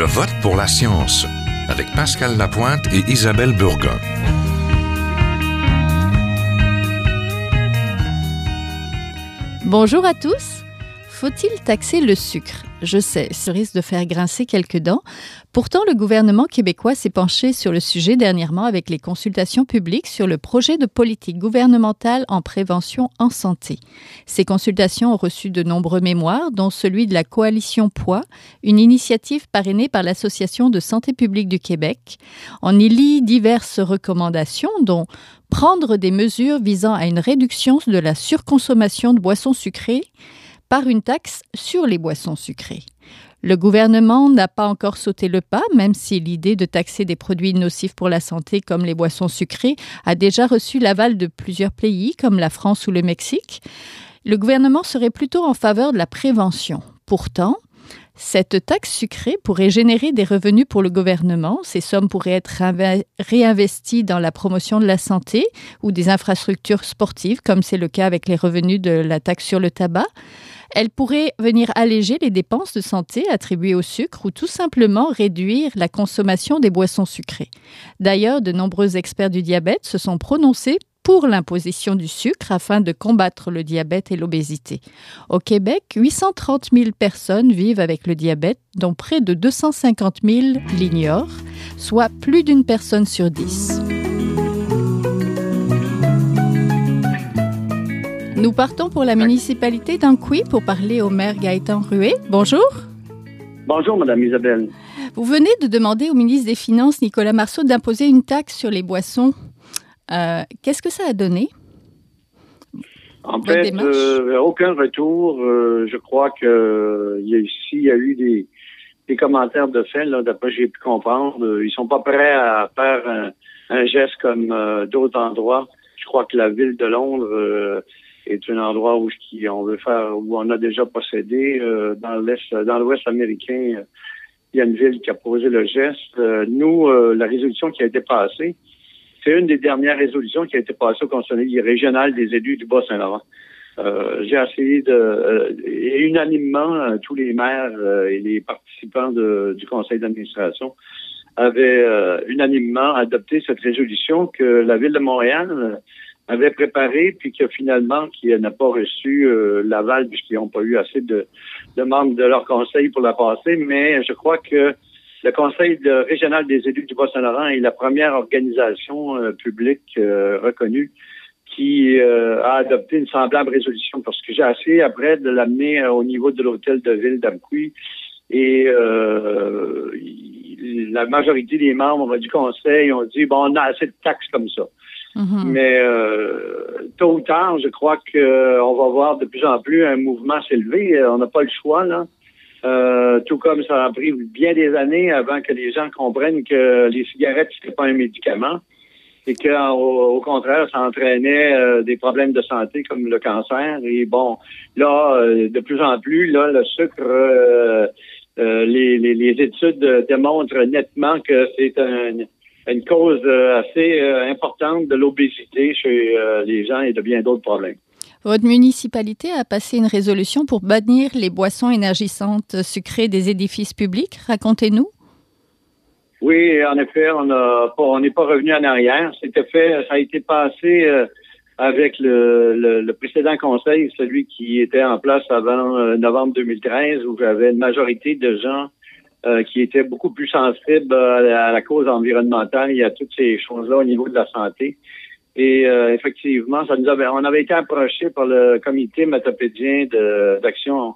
Je vote pour la science avec Pascal Lapointe et Isabelle Burgon. Bonjour à tous. Faut-il taxer le sucre? Je sais, ce risque de faire grincer quelques dents. Pourtant, le gouvernement québécois s'est penché sur le sujet dernièrement avec les consultations publiques sur le projet de politique gouvernementale en prévention en santé. Ces consultations ont reçu de nombreux mémoires, dont celui de la Coalition Poids, une initiative parrainée par l'Association de santé publique du Québec. On y lit diverses recommandations, dont prendre des mesures visant à une réduction de la surconsommation de boissons sucrées, par une taxe sur les boissons sucrées. Le gouvernement n'a pas encore sauté le pas, même si l'idée de taxer des produits nocifs pour la santé comme les boissons sucrées a déjà reçu l'aval de plusieurs pays comme la France ou le Mexique. Le gouvernement serait plutôt en faveur de la prévention. Pourtant, cette taxe sucrée pourrait générer des revenus pour le gouvernement. Ces sommes pourraient être réinvesties dans la promotion de la santé ou des infrastructures sportives, comme c'est le cas avec les revenus de la taxe sur le tabac. Elle pourrait venir alléger les dépenses de santé attribuées au sucre ou tout simplement réduire la consommation des boissons sucrées. D'ailleurs, de nombreux experts du diabète se sont prononcés pour l'imposition du sucre afin de combattre le diabète et l'obésité. Au Québec, 830 000 personnes vivent avec le diabète, dont près de 250 000 l'ignorent, soit plus d'une personne sur dix. Nous partons pour la municipalité d'Anqui pour parler au maire Gaëtan Rué. Bonjour. Bonjour, Madame Isabelle. Vous venez de demander au ministre des Finances, Nicolas Marceau, d'imposer une taxe sur les boissons. Euh, qu'est-ce que ça a donné? En fait, euh, aucun retour. Euh, je crois que ici, il y a eu des, commentaires de fait, d'après j'ai pu comprendre. Ils sont pas prêts à faire un, un geste comme d'autres endroits. Je crois que la ville de Londres est un endroit où on veut faire, où on a déjà procédé euh, dans l'est, dans l'Ouest américain. il y a une ville qui a posé le geste. Euh, nous, euh, la résolution qui a été passée, c'est une des dernières résolutions qui a été passée au Conseil régional des élus du Bas-Saint-Laurent. j'ai essayé de, et unanimement, tous les maires et les participants du conseil d'administration avaient unanimement adopté cette résolution que la ville de Montréal avait préparé, puis que finalement, qui n'a pas reçu euh, l'aval puisqu'ils n'ont pas eu assez de, de, membres de leur conseil pour la passer. Mais je crois que le Conseil régional des élus du Bas-Saint-Laurent est la première organisation euh, publique euh, reconnue qui a adopté une semblable résolution parce que j'ai essayé après de l'amener au niveau de l'hôtel de ville d'Amqui et la majorité des membres du conseil ont dit bon on a assez de taxes comme ça. Mm-hmm. Mais euh, tôt ou tard, je crois qu'on euh, va voir de plus en plus un mouvement s'élever. Euh, on n'a pas le choix, là. tout comme ça a pris bien des années avant que les gens comprennent que les cigarettes, c'était pas un médicament et qu'au au contraire, ça entraînait des problèmes de santé comme le cancer. Et bon, là, de plus en plus, là, le sucre, les, les, les, études démontrent nettement que c'est un, une cause euh, assez euh, importante de l'obésité chez euh, les gens et de bien d'autres problèmes. Votre municipalité a passé une résolution pour bannir les boissons énergisantes sucrées des édifices publics. Racontez-nous. Oui, en effet, on n'est pas revenu en arrière. C'était fait, ça a été passé avec le, précédent conseil, celui qui était en place avant novembre 2013, où j'avais une majorité de gens euh, qui était beaucoup plus sensible à la, cause environnementale et à toutes ces choses-là au niveau de la santé. Et euh, effectivement, ça nous avait, on avait été approché par le comité métapédien d'action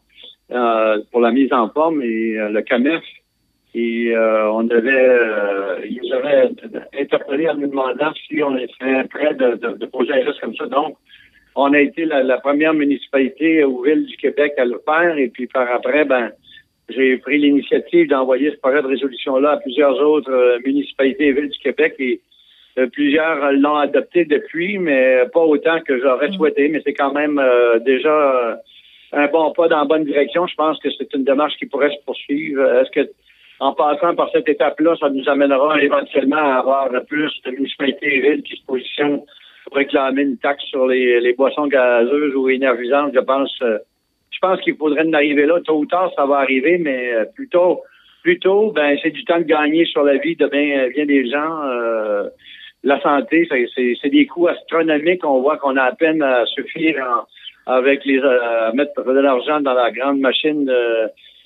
euh, pour la mise en forme et le CAMEF. Et on avait, ils avaient interpellé en nous demandant si on était prêt de, de, de poser un comme ça. Donc, on a été la, la, première municipalité ou ville du Québec à le faire. Et puis par après, ben, j'ai pris l'initiative d'envoyer ce projet de résolution-là à plusieurs autres euh, municipalités et villes du Québec et euh, plusieurs l'ont adopté depuis, mais pas autant que j'aurais mm. souhaité. Mais c'est quand même euh, déjà un bon pas dans la bonne direction. Je pense que c'est une démarche qui pourrait se poursuivre. Est-ce que en passant par cette étape-là, ça nous amènera éventuellement à avoir plus de municipalités et villes qui se positionnent pour réclamer une taxe sur les, les boissons gazeuses ou énergisantes, je pense je pense qu'il faudrait en arriver là. Tôt ou tard, ça va arriver, mais euh, plutôt plus tôt, ben c'est du temps de gagner sur la vie de bien, bien des gens. la santé, c'est des coûts astronomiques. On voit qu'on a à peine à suffire avec les mettre de l'argent dans la grande machine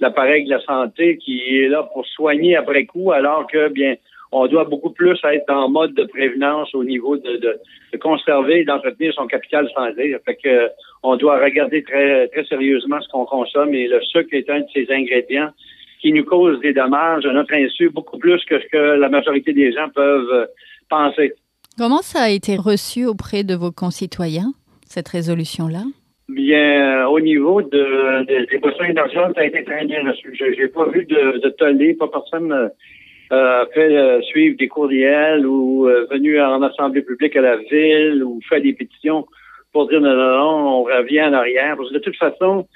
l'appareil de la santé qui est là pour soigner après coup, alors que bien on doit beaucoup plus être en mode de prévenance au niveau de, de, de conserver et d'entretenir son capital santé. Fait que on doit regarder très très sérieusement ce qu'on consomme et le sucre est un de ces ingrédients qui nous cause des dommages à notre insu beaucoup plus que ce que la majorité des gens peuvent euh, penser. Comment ça a été reçu auprès de vos concitoyens, cette résolution-là? Bien, euh, au niveau de, des boissons énergétiques, ça a été très bien reçu. Je n'ai pas vu de, de tollé, pas personne euh, euh, fait euh, suivre des courriels ou euh, venu en assemblée publique à la ville ou fait des pétitions pour dire non, non, non, on revient en arrière. Parce que de toute façon,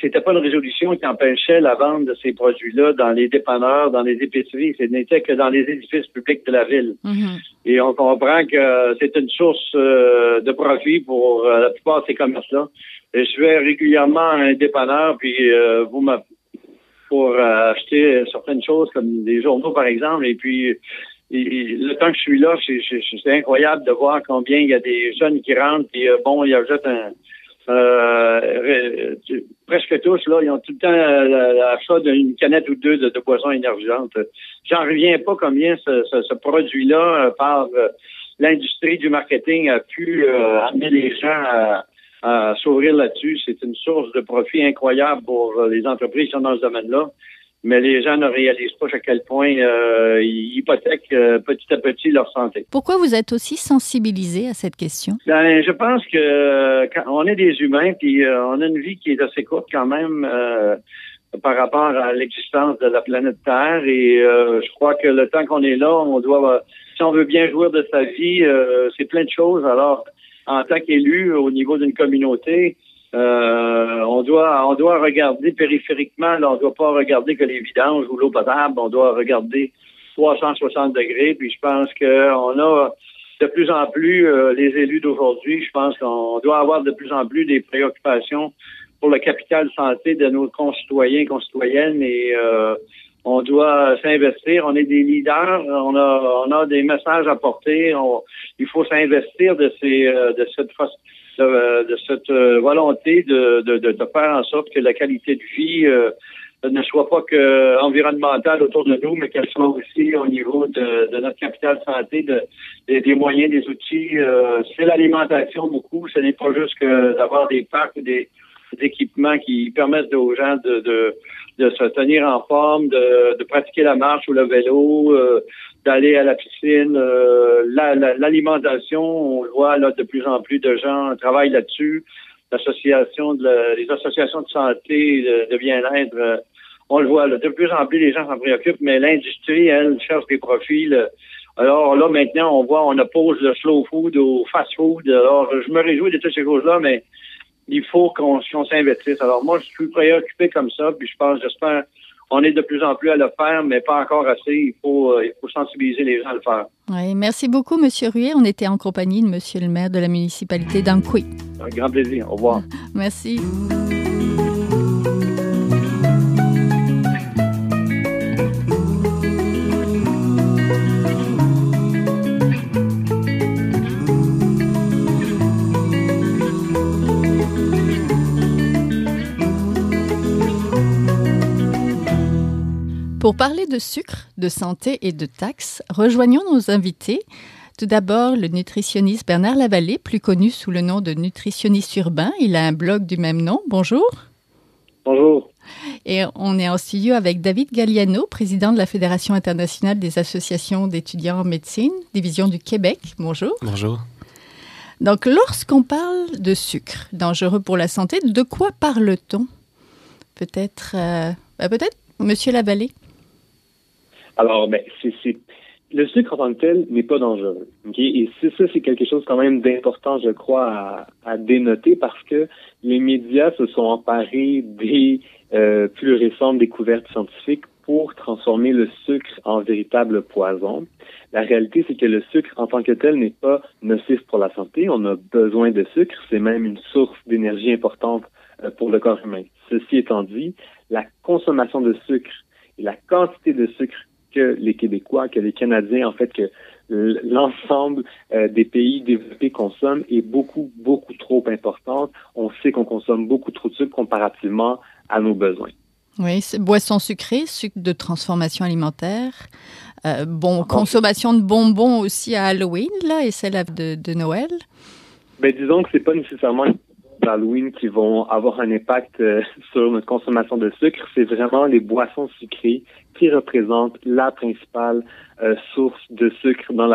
c'était pas une résolution qui empêchait la vente de ces produits-là dans les dépanneurs, dans les épiceries. Ce n'était que dans les édifices publics de la ville. Mm-hmm. Et on comprend que c'est une source de profit pour la plupart de ces commerces-là. Et je vais régulièrement à un dépanneur, puis vous me pour euh, acheter certaines choses comme des journaux, par exemple. Et puis, le temps que je suis là, c'est incroyable de voir combien il y a des jeunes qui rentrent. Puis, euh, bon, il y a juste un... Euh, presque tous, là, ils ont tout le temps l'achat d'une canette ou deux de, boissons énergisantes. J'en reviens pas combien ce, ce, produit-là, par l'industrie du marketing, a pu amener les gens à à s'ouvrir là-dessus. C'est une source de profit incroyable pour euh, les entreprises qui sont dans ce domaine-là. Mais les gens ne réalisent pas à quel point euh, ils hypothèquent euh, petit à petit leur santé. Pourquoi vous êtes aussi sensibilisé à cette question? Ben, je pense que quand on est des humains, puis on a une vie qui est assez courte quand même par rapport à l'existence de la planète Terre. Et je crois que le temps qu'on est là, on doit, si on veut bien jouir de sa vie, c'est plein de choses. Alors, en tant qu'élu au niveau d'une communauté, euh, on doit on doit regarder périphériquement, là, on doit pas regarder que les vidanges ou l'eau potable, on doit regarder 360 degrés. Puis je pense qu'on a de plus en plus euh, les élus d'aujourd'hui, je pense qu'on doit avoir de plus en plus des préoccupations pour le capital santé de nos concitoyens, concitoyennes et euh, on doit s'investir. On est des leaders. On a, on a des messages à porter. il faut s'investir de ces, euh, de cette, de, cette euh, volonté de, de, de, faire en sorte que la qualité de vie euh, ne soit pas que environnementale autour de nous, mais qu'elle soit aussi au niveau de, de notre capital santé, de, des, moyens, des outils. c'est l'alimentation beaucoup. Ce n'est pas juste que d'avoir des parcs ou des, équipements qui permettent aux gens de, de, de se tenir en forme, de, de pratiquer la marche ou le vélo, euh, d'aller à la piscine. Euh, l'alimentation, on le voit là de plus en plus de gens travaillent là-dessus. L'association de les associations de santé, de, bien-être, euh, on le voit là, de plus en plus les gens s'en préoccupent, mais l'industrie, elle, cherche des profils. Alors là, maintenant, on voit, on oppose le slow food au fast food. Alors, je me réjouis de toutes ces choses-là, mais il faut qu'on s'investisse. Alors moi, je suis préoccupé comme ça, puis je pense, j'espère, on est de plus en plus à le faire, mais pas encore assez. Il faut, euh, il faut sensibiliser les gens à le faire. Oui, merci beaucoup, Monsieur Ruet. On était en compagnie de Monsieur le maire de la municipalité d'Amqui. Un grand plaisir. Au revoir. merci. Pour parler de sucre, de santé et de taxes, rejoignons nos invités. Tout d'abord, le nutritionniste Bernard Lavallée, plus connu sous le nom de nutritionniste urbain. Il a un blog du même nom. Bonjour. Bonjour. Et on est en studio avec David Galliano, président de la Fédération internationale des associations d'étudiants en médecine, division du Québec. Bonjour. Bonjour. Donc, lorsqu'on parle de sucre dangereux pour la santé, de quoi parle-t-on? Peut-être, euh, ben, peut-être, Monsieur Lavallée? Alors, ben, c'est, le sucre en tant que tel n'est pas dangereux. Et ça, c'est quelque chose quand même d'important, je crois, à, dénoter parce que les médias se sont emparés des euh, plus récentes découvertes scientifiques pour transformer le sucre en véritable poison. La réalité, c'est que le sucre en tant que tel n'est pas nocif pour la santé. On a besoin de sucre. C'est même une source d'énergie importante euh, pour le corps humain. Ceci étant dit, la consommation de sucre et la quantité de sucre que les Québécois, que les Canadiens, en fait, que l'ensemble euh, des pays développés consomment est beaucoup, beaucoup trop importante. On sait qu'on consomme beaucoup trop de sucre comparativement à nos besoins. Oui, boissons sucrées, sucre de transformation alimentaire, euh, bon, consommation de bonbons aussi à Halloween, là, et celle de, de Noël. Ben, disons que c'est pas nécessairement d'Halloween qui vont avoir un impact euh, sur notre consommation de sucre, c'est vraiment les boissons sucrées qui représentent la principale euh, source de sucre dans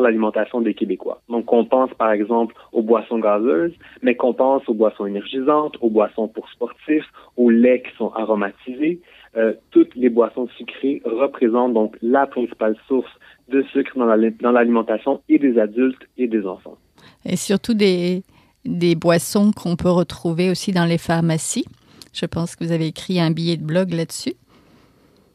l'alimentation des Québécois. Donc, on pense par exemple aux boissons gazeuses, mais qu'on pense aux boissons énergisantes, aux boissons pour sportifs, aux laits qui sont aromatisés. Euh, toutes les boissons sucrées représentent donc la principale source de sucre dans l'alimentation et des adultes et des enfants. Et surtout des, des boissons qu'on peut retrouver aussi dans les pharmacies. Je pense que vous avez écrit un billet de blog là-dessus.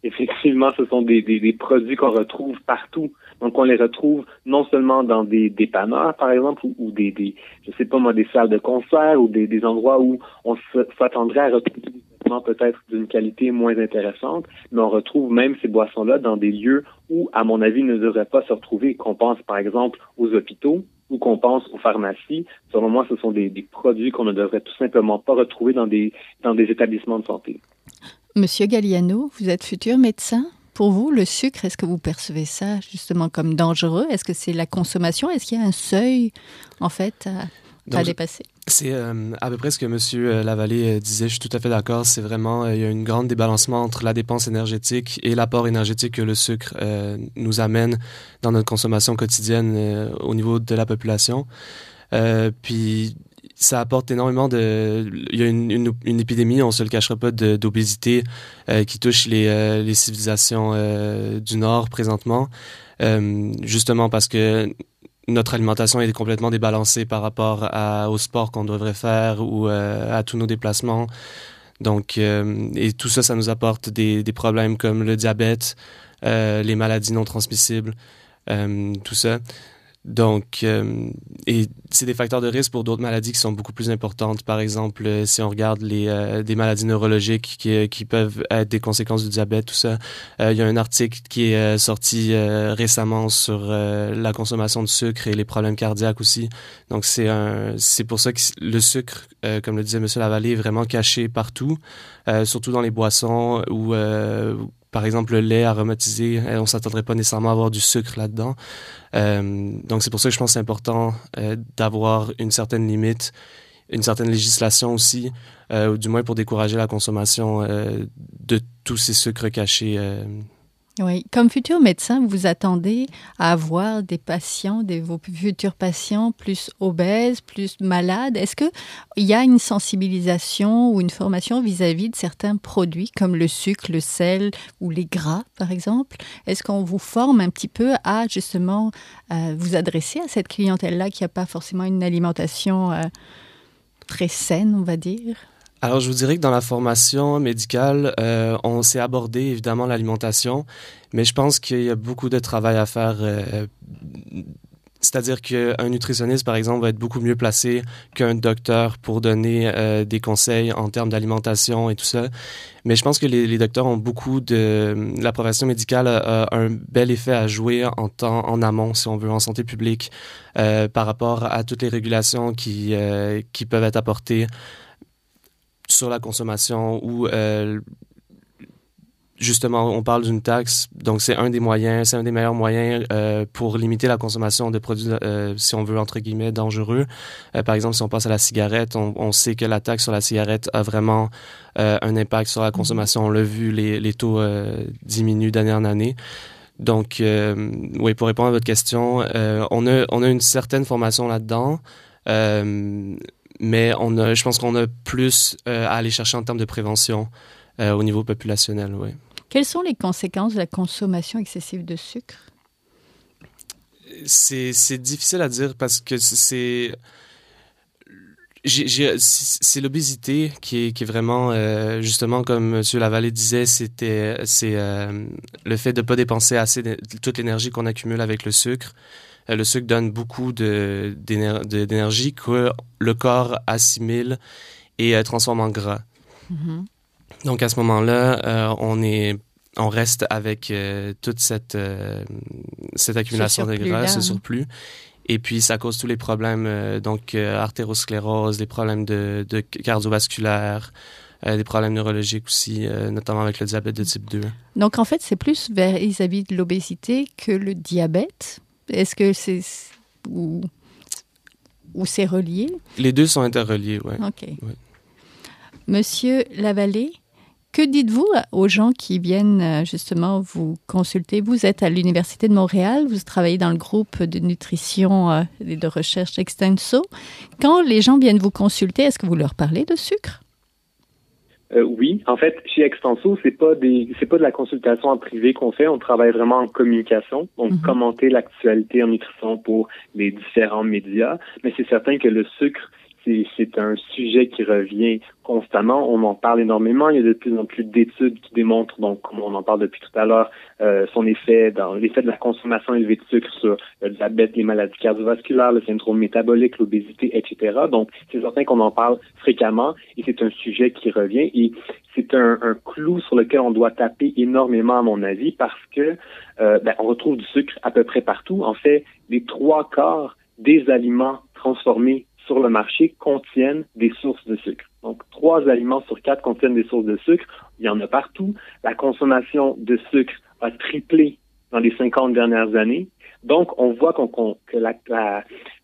Effectivement, ce sont des, produits qu'on retrouve partout. Donc, on les retrouve non seulement dans des dépanneurs, par exemple, ou, des, des, je sais pas moi, des salles de concert ou des, des endroits où on s'attendrait à retrouver des vêtements peut-être d'une qualité moins intéressante, mais on retrouve même ces boissons-là dans des lieux où, à mon avis, ne devraient pas se retrouver. Qu'on pense, par exemple, aux hôpitaux, ou qu'on pense aux pharmacies, selon moi, ce sont des, produits qu'on ne devrait tout simplement pas retrouver dans des, dans des établissements de santé. Monsieur Galliano, vous êtes futur médecin. Pour vous, le sucre, est-ce que vous percevez ça justement comme dangereux? Est-ce que c'est la consommation? Est-ce qu'il y a un seuil, en fait, à, dépasser? C'est euh, à peu près ce que M. Euh, Lavallée euh, disait, je suis tout à fait d'accord. C'est vraiment, il y a une grande débalancement entre la dépense énergétique et l'apport énergétique que le sucre nous amène dans notre consommation quotidienne au niveau de la population. puis ça apporte énormément de... Il y a une, une, épidémie, on se le cachera pas, d'obésité qui touche les, les civilisations du Nord présentement, justement parce que notre alimentation est complètement débalancée par rapport à, au sport qu'on devrait faire ou euh, à tous nos déplacements. Donc, euh, et tout ça, ça nous apporte des, des problèmes comme le diabète, euh, les maladies non transmissibles, tout ça. Donc, euh, et c'est des facteurs de risque pour d'autres maladies qui sont beaucoup plus importantes. Par exemple, euh, si on regarde les euh, des maladies neurologiques qui, qui peuvent être des conséquences du diabète, tout ça. il y a un article qui est sorti récemment sur la consommation de sucre et les problèmes cardiaques aussi. Donc, c'est un, c'est pour ça que le sucre, comme le disait Monsieur Lavallée, est vraiment caché partout, surtout dans les boissons ou par exemple, le lait aromatisé, euh, on s'attendrait pas nécessairement à avoir du sucre là-dedans. Euh, donc, c'est pour ça que je pense que c'est important euh, d'avoir une certaine limite, une certaine législation aussi, ou du moins pour décourager la consommation de tous ces sucres cachés oui, comme futur médecin, vous attendez à avoir des patients, vos futurs patients plus obèses, plus malades. Est-ce qu'il y a une sensibilisation ou une formation vis-à-vis de certains produits comme le sucre, le sel ou les gras, par exemple? Est-ce qu'on vous forme un petit peu à justement euh, vous adresser à cette clientèle-là qui n'a pas forcément une alimentation euh, très saine, on va dire? Alors, je vous dirais que dans la formation médicale, euh, on s'est abordé évidemment l'alimentation, mais je pense qu'il y a beaucoup de travail à faire. Euh, c'est-à-dire qu'un nutritionniste, par exemple, va être beaucoup mieux placé qu'un docteur pour donner euh, des conseils en termes d'alimentation et tout ça. Mais je pense que les, docteurs ont beaucoup de... La profession médicale a, un bel effet à jouer en temps, en amont, si on veut, en santé publique, par rapport à toutes les régulations qui, qui peuvent être apportées sur la consommation ou euh, justement, on parle d'une taxe, donc c'est un des moyens, c'est un des meilleurs moyens euh, pour limiter la consommation de produits, euh, si on veut, entre guillemets, dangereux. par exemple, si on passe à la cigarette, on, sait que la taxe sur la cigarette a vraiment un impact sur la consommation. On l'a vu, les, les taux diminuent d'année en année. Donc, oui, pour répondre à votre question, on, a, on a une certaine formation là-dedans mais on a, je pense qu'on a plus euh, à aller chercher en termes de prévention euh, au niveau populationnel. Oui. Quelles sont les conséquences de la consommation excessive de sucre? C'est difficile à dire parce que c'est c'est l'obésité qui est, qui est vraiment euh, justement comme M. Lavallée disait c'était c'est le fait de pas dépenser assez de, toute l'énergie qu'on accumule avec le sucre le sucre donne beaucoup d'énergie que le corps assimile et euh, transforme en gras. Mm-hmm. Donc à ce moment-là, euh, on est on reste avec toute cette, cette accumulation de gras, ce surplus. Et puis, ça cause tous les problèmes, donc artérosclérose, des problèmes de, de cardiovasculaire, des problèmes neurologiques aussi, notamment avec le diabète de type 2. Donc, en fait, c'est plus vis-à-vis de l'obésité que le diabète. Est-ce que c'est ou, ou c'est relié? Les deux sont interreliés, oui. OK. Monsieur Lavallée, que dites-vous aux gens qui viennent euh, justement vous consulter? Vous êtes à l'Université de Montréal, vous travaillez dans le groupe de nutrition euh, et de recherche Extenso. Quand les gens viennent vous consulter, est-ce que vous leur parlez de sucre? Euh, oui, en fait, chez Extenso, c'est pas des, c'est pas de la consultation en privé qu'on fait. On travaille vraiment en communication, donc mhm. commenter l'actualité en nutrition pour les différents médias. Mais c'est certain que le sucre c'est un sujet qui revient constamment. On en parle énormément. Il y a de plus en plus d'études qui démontrent, donc comme on en parle depuis tout à l'heure, euh, son effet dans l'effet de la consommation élevée de sucre sur le diabète, les maladies cardiovasculaires, le syndrome métabolique, l'obésité, etc. Donc c'est certain qu'on en parle fréquemment et c'est un sujet qui revient et c'est un, un, clou sur lequel on doit taper énormément à mon avis parce que euh, ben, on retrouve du sucre à peu près partout. En fait, les trois quarts des aliments transformés sur le marché contiennent des sources de sucre. Donc, trois aliments sur quatre contiennent des sources de sucre. Il y en a partout. La consommation de sucre a triplé dans les 50 dernières années. Donc, on voit que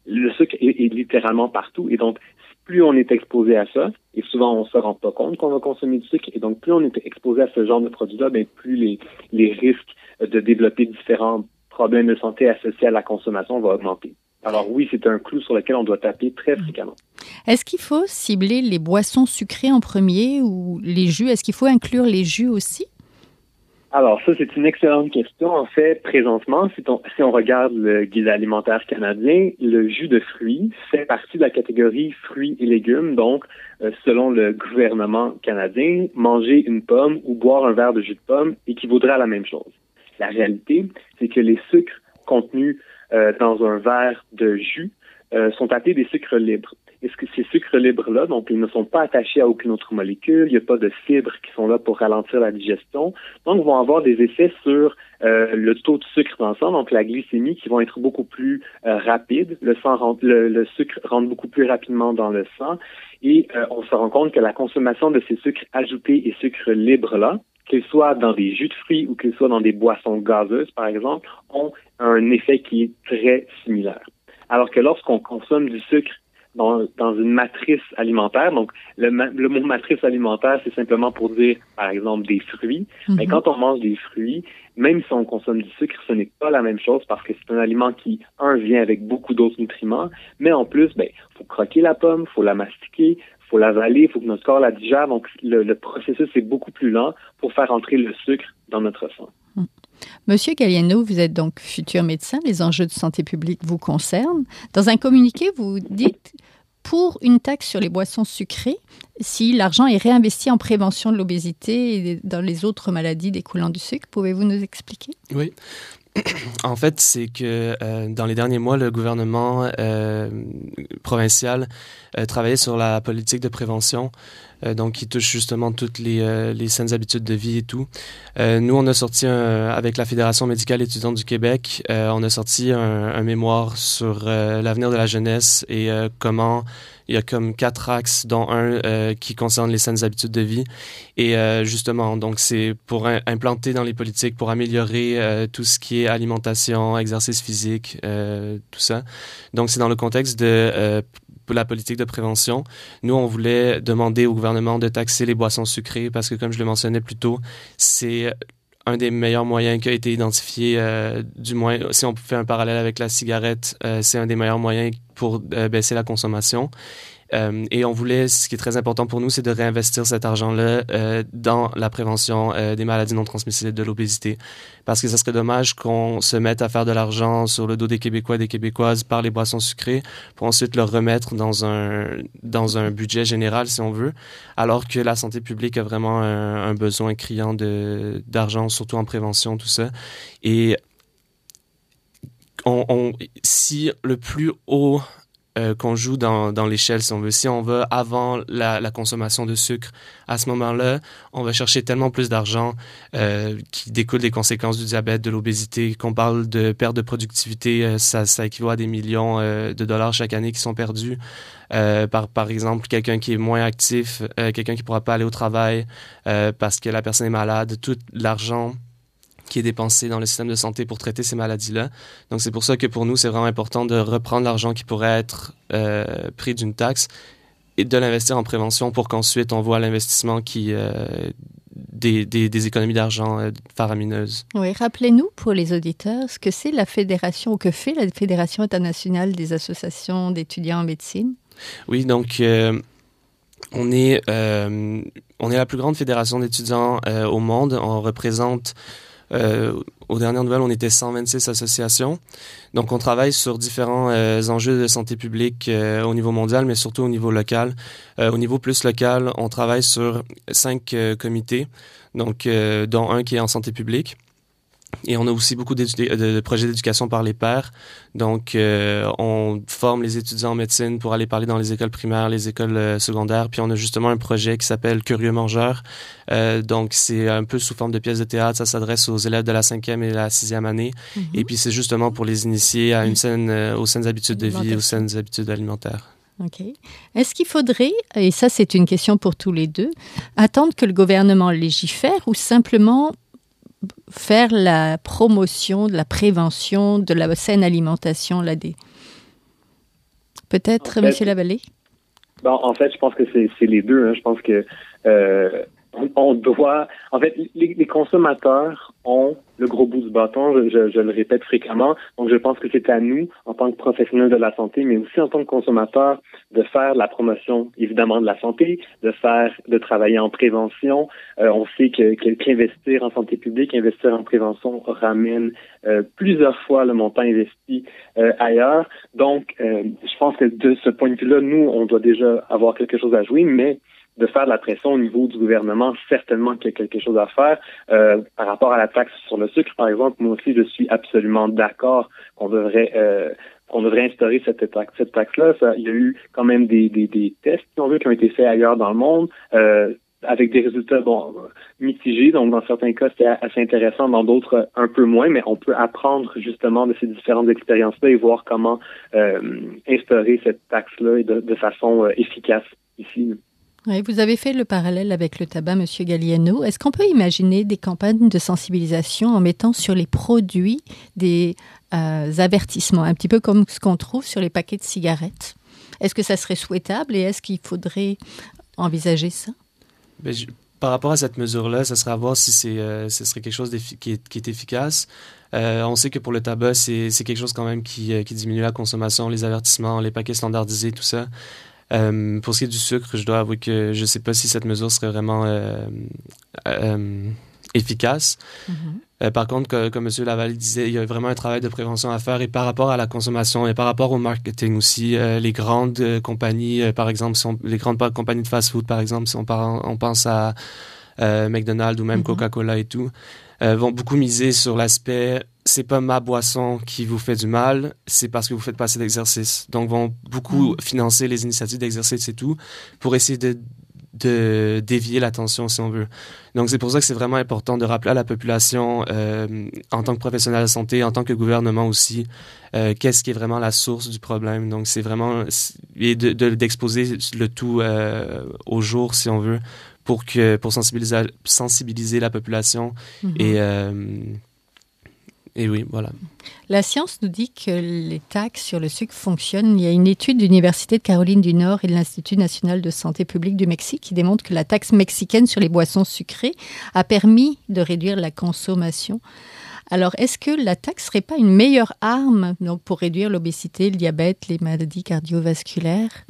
le sucre est, littéralement partout. Et donc, plus on est exposé à ça, et souvent on se rend pas compte qu'on va consommer du sucre, et donc plus on est exposé à ce genre de produit-là, ben, plus les, les risques de développer différents problèmes de santé associés à la consommation vont augmenter. Alors oui, c'est un clou sur lequel on doit taper très mm. fréquemment. Est-ce qu'il faut cibler les boissons sucrées en premier ou les jus? Est-ce qu'il faut inclure les jus aussi? Alors ça, c'est une excellente question. En fait, présentement, si on, si on regarde le guide alimentaire canadien, le jus de fruits fait partie de la catégorie fruits et légumes. Donc, euh, selon le gouvernement canadien, manger une pomme ou boire un verre de jus de pomme équivaudrait à la même chose. La réalité, c'est que les sucres contenus euh, dans un verre de jus euh, sont appelés des sucres libres. Est-ce que ces sucres libres-là, donc ils ne sont pas attachés à aucune autre molécule, il n'y a pas de fibres qui sont là pour ralentir la digestion, donc vont avoir des effets sur euh, le taux de sucre dans le sang, donc la glycémie, qui vont être beaucoup plus rapides. Le sang rentre, le, sucre rentre beaucoup plus rapidement dans le sang, et on se rend compte que la consommation de ces sucres ajoutés et sucres libres-là, qu'ils soient dans des jus de fruits ou qu'ils soient dans des boissons gazeuses, par exemple, ont un effet qui est très similaire. Alors que lorsqu'on consomme du sucre dans, dans, une matrice alimentaire. Donc, le, le mot matrice alimentaire, c'est simplement pour dire, par exemple, des fruits. Mais mhm. quand on mange des fruits, même si on consomme du sucre, ce n'est pas la même chose parce que c'est un aliment qui, un, vient avec beaucoup d'autres nutriments, mais en plus, ben, faut croquer la pomme, faut la mastiquer, faut l'avaler, il faut que notre corps la digère. Donc, le, processus est beaucoup plus lent pour faire entrer le sucre dans notre sang. Hum. Monsieur Galliano, vous êtes donc futur médecin. Les enjeux de santé publique vous concernent. Dans un communiqué, vous dites pour une taxe sur les boissons sucrées, si l'argent est réinvesti en prévention de l'obésité et dans les autres maladies découlant du sucre, pouvez-vous nous expliquer? Oui. En fait, c'est que euh, dans les derniers mois, le gouvernement euh, provincial euh, travaillait sur la politique de prévention, donc qui touche justement toutes les, les saines habitudes de vie et tout. nous, on a sorti avec la Fédération médicale étudiante du Québec, on a sorti un, un mémoire sur l'avenir de la jeunesse et comment il y a comme quatre axes, dont un euh, qui concerne les saines habitudes de vie. Et euh, justement, donc c'est pour implanter dans les politiques, pour améliorer euh, tout ce qui est alimentation, exercice physique, tout ça. Donc c'est dans le contexte de la politique de prévention. Nous, on voulait demander au gouvernement de taxer les boissons sucrées parce que, comme je le mentionnais plus tôt, c'est un des meilleurs moyens qui a été identifié, du moins si on fait un parallèle avec la cigarette, c'est un des meilleurs moyens pour euh, baisser la consommation. Euh, et on voulait, ce qui est très important pour nous, c'est de réinvestir cet argent-là euh, dans la prévention des maladies non transmissibles de l'obésité. Parce que ce serait dommage qu'on se mette à faire de l'argent sur le dos des Québécois et des Québécoises par les boissons sucrées pour ensuite le remettre dans un, dans un budget général, si on veut, alors que la santé publique a vraiment un, besoin criant d'argent, surtout en prévention, tout ça. Et on, si le plus haut euh, qu'on joue dans, dans l'échelle, si on veut. Si on va avant la, consommation de sucre, à ce moment-là, on va chercher tellement plus d'argent euh, qui découle des conséquences du diabète, de l'obésité. Qu'on parle de perte de productivité, euh, ça, ça équivaut à des millions de dollars chaque année qui sont perdus. Par, par exemple, quelqu'un qui est moins actif, quelqu'un qui pourra pas aller au travail parce que la personne est malade, tout l'argent qui est dépensé dans le système de santé pour traiter ces maladies-là. Donc c'est pour ça que pour nous, c'est vraiment important de reprendre l'argent qui pourrait être euh, pris d'une taxe et de l'investir en prévention pour qu'ensuite on voit l'investissement qui euh, des, des, des, économies d'argent euh, faramineuses. Oui, rappelez-nous pour les auditeurs ce que c'est la fédération ou que fait la Fédération internationale des associations d'étudiants en médecine? Oui, donc on est euh, on est la plus grande fédération d'étudiants euh, au monde. On représente euh, aux dernières nouvelles, on était 126 associations. Donc, on travaille sur différents euh, enjeux de santé publique euh, au niveau mondial, mais surtout au niveau local. Euh, au niveau plus local, on travaille sur cinq comités, donc dont un qui est en santé publique. Et on a aussi beaucoup de, de, projets d'éducation par les pairs. Donc, euh, on forme les étudiants en médecine pour aller parler dans les écoles primaires, les écoles euh, secondaires. Puis, on a justement un projet qui s'appelle Curieux Mangeur. Euh, donc, c'est un peu sous forme de pièce de théâtre. Ça s'adresse aux élèves de la cinquième et la sixième année. Mm -hmm. Et puis, c'est justement pour les initier à une saine, aux saines habitudes de vie, aux saines habitudes alimentaires. OK. Est-ce qu'il faudrait, et ça c'est une question pour tous les deux, attendre que le gouvernement légifère ou simplement faire la promotion de la prévention de la saine alimentation là des peut-être en fait, monsieur Lavallée bon, en fait je pense que c'est les deux hein. je pense que euh, on, doit en fait les, les, consommateurs ont le gros bout du bâton je, je, je, le répète fréquemment. Donc je pense que c'est à nous en tant que professionnels de la santé mais aussi en tant que consommateurs de faire la promotion évidemment de la santé de faire de travailler en prévention. Euh, on sait que qu'investir en santé publique investir en prévention ramène euh, plusieurs fois le montant investi euh, ailleurs. Donc je pense que de ce point de vue là nous on doit déjà avoir quelque chose à jouer mais de faire de la pression au niveau du gouvernement, certainement qu'il y a quelque chose à faire. Euh, par rapport à la taxe sur le sucre, par exemple, moi aussi, je suis absolument d'accord qu'on devrait euh, qu'on devrait instaurer cette cette taxe-là. Il y a eu quand même des, des, des tests, si on veut, qui ont été faits ailleurs dans le monde. Euh, avec des résultats bon mitigés. Donc, dans certains cas, c'est assez intéressant, dans d'autres, un peu moins, mais on peut apprendre justement de ces différentes expériences-là et voir comment euh, instaurer cette taxe-là de, de façon euh, efficace ici. Vous avez fait le parallèle avec le tabac, Monsieur Galliano. Est-ce qu'on peut imaginer des campagnes de sensibilisation en mettant sur les produits des euh, avertissements, un petit peu comme ce qu'on trouve sur les paquets de cigarettes? Est-ce que ça serait souhaitable et est-ce qu'il faudrait envisager ça? Ben, Par rapport à cette mesure-là, ça serait à voir si euh, ce serait quelque chose qui est, efficace. Euh, on sait que pour le tabac, c'est, quelque chose quand même qui diminue la consommation, les avertissements, les paquets standardisés, tout ça. Euh, pour ce qui est du sucre, je dois avouer que je ne sais pas si cette mesure serait vraiment euh, euh, efficace. Mm -hmm. par contre, que, comme M. Laval disait, il y a vraiment un travail de prévention à faire et par rapport à la consommation et par rapport au marketing aussi, les grandes compagnies, par exemple, si on, les grandes compagnies de fast-food, par exemple, si on, par, on pense à McDonald's ou même mm -hmm. Coca-Cola et tout, vont beaucoup miser sur l'aspect c'est pas ma boisson qui vous fait du mal, c'est parce que vous faites pas assez d'exercice. Donc, vont beaucoup mmh. financer les initiatives d'exercice et tout pour essayer de, de dévier l'attention, si on veut. Donc, c'est pour ça que c'est vraiment important de rappeler à la population, euh, en tant que professionnel de santé, en tant que gouvernement aussi, euh, qu'est-ce qui est vraiment la source du problème. Donc, c'est vraiment et d'exposer de, de, le tout euh, au jour, si on veut, pour que pour sensibiliser sensibiliser la population mmh. et et oui, voilà. La science nous dit que les taxes sur le sucre fonctionnent. Il y a une étude de l'Université de Caroline du Nord et de l'Institut national de santé publique du Mexique qui démontre que la taxe mexicaine sur les boissons sucrées a permis de réduire la consommation. Alors, est-ce que la taxe serait pas une meilleure arme donc, pour réduire l'obésité, le diabète, les maladies cardiovasculaires?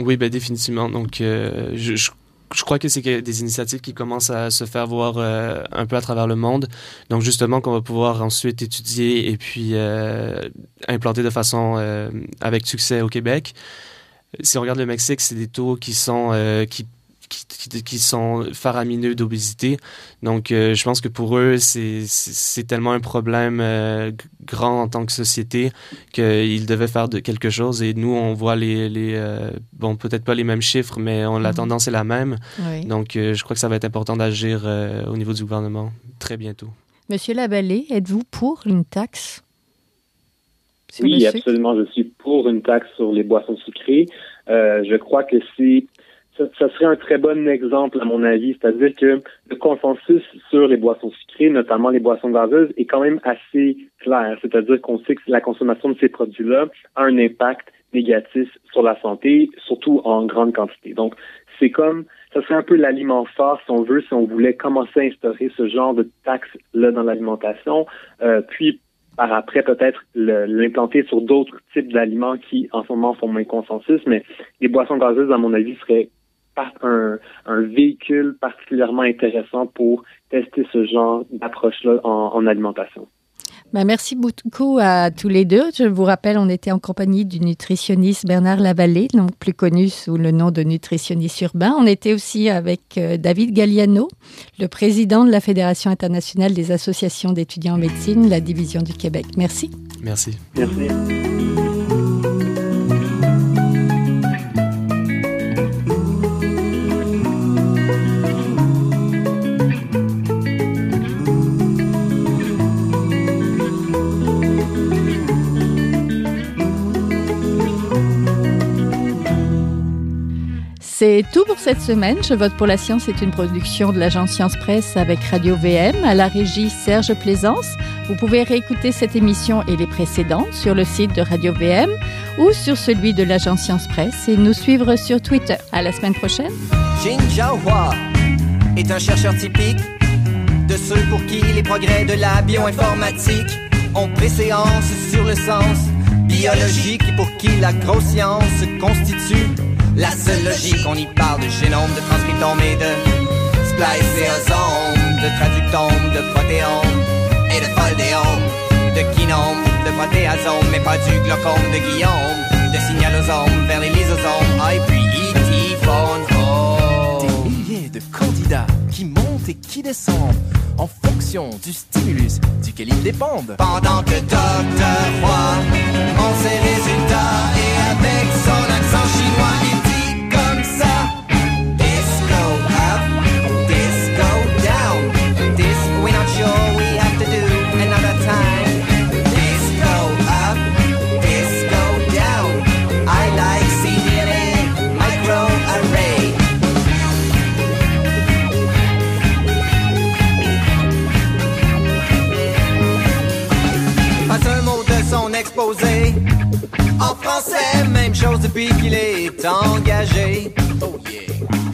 Oui, ben, définitivement. Donc, euh, je, je je crois que c'est des initiatives qui commencent à se faire voir euh, un peu à travers le monde. Donc justement qu'on va pouvoir ensuite étudier et puis euh, implanter de façon euh, avec succès au Québec. Si on regarde le Mexique, c'est des taux qui sont euh, qui qui, qui, sont faramineux d'obésité. Donc, euh, je pense que pour eux, c'est tellement un problème euh, grand en tant que société qu'ils devaient faire de quelque chose. Et nous, on voit les, les euh, bon, peut-être pas les mêmes chiffres, mais on, la mhm. tendance est la même. Donc, je crois que ça va être important d'agir au niveau du gouvernement très bientôt. Monsieur Lavallée, êtes-vous pour une taxe oui, absolument. Je suis pour une taxe sur les boissons sucrées. Euh, je crois que c'est ça, serait un très bon exemple, à mon avis. C'est-à-dire que le consensus sur les boissons sucrées, notamment les boissons gazeuses, est quand même assez clair. C'est-à-dire qu'on sait que la consommation de ces produits-là a un impact négatif sur la santé, surtout en grande quantité. Donc, c'est comme, ça serait un peu l'aliment fort, si on veut, si on voulait commencer à instaurer ce genre de taxes-là dans l'alimentation, euh, puis par après peut-être l'implanter sur d'autres types d'aliments qui en ce moment font moins consensus, mais les boissons gazeuses, à mon avis, seraient un, un véhicule particulièrement intéressant pour tester ce genre d'approche-là en, en alimentation. Ben merci beaucoup à tous les deux. Je vous rappelle, on était en compagnie du nutritionniste Bernard Lavallée, donc plus connu sous le nom de nutritionniste urbain. On était aussi avec euh, David Galliano, le président de la Fédération internationale des associations d'étudiants en médecine, la division du Québec. Merci. Merci. Merci. C'est tout pour cette semaine. Je vote pour la science est une production de l'agence Science Presse avec Radio VM à la régie Serge Plaisance. Vous pouvez réécouter cette émission et les précédentes sur le site de Radio VM ou sur celui de l'agence Science Presse et nous suivre sur Twitter. À la semaine prochaine. Jin est un chercheur typique de ceux pour qui les progrès de la bioinformatique ont préséance sur le sens biologique et pour qui la grosse science constitue la seule logique, on y parle de génome, de transcriptome et de spliceosome, de traductome, de protéome et de foldéome, de kinome, de protéasome, mais pas du glaucome de Guillaume, de signalosome vers les lysosomes, ah, et puis oh. Des milliers de candidats qui montent et qui descendent en fonction du stimulus duquel ils dépendent. Pendant que Docteur Roy, en ses résultats et avec son accent chinois, En français, même chose depuis qu'il est engagé. Oh yeah.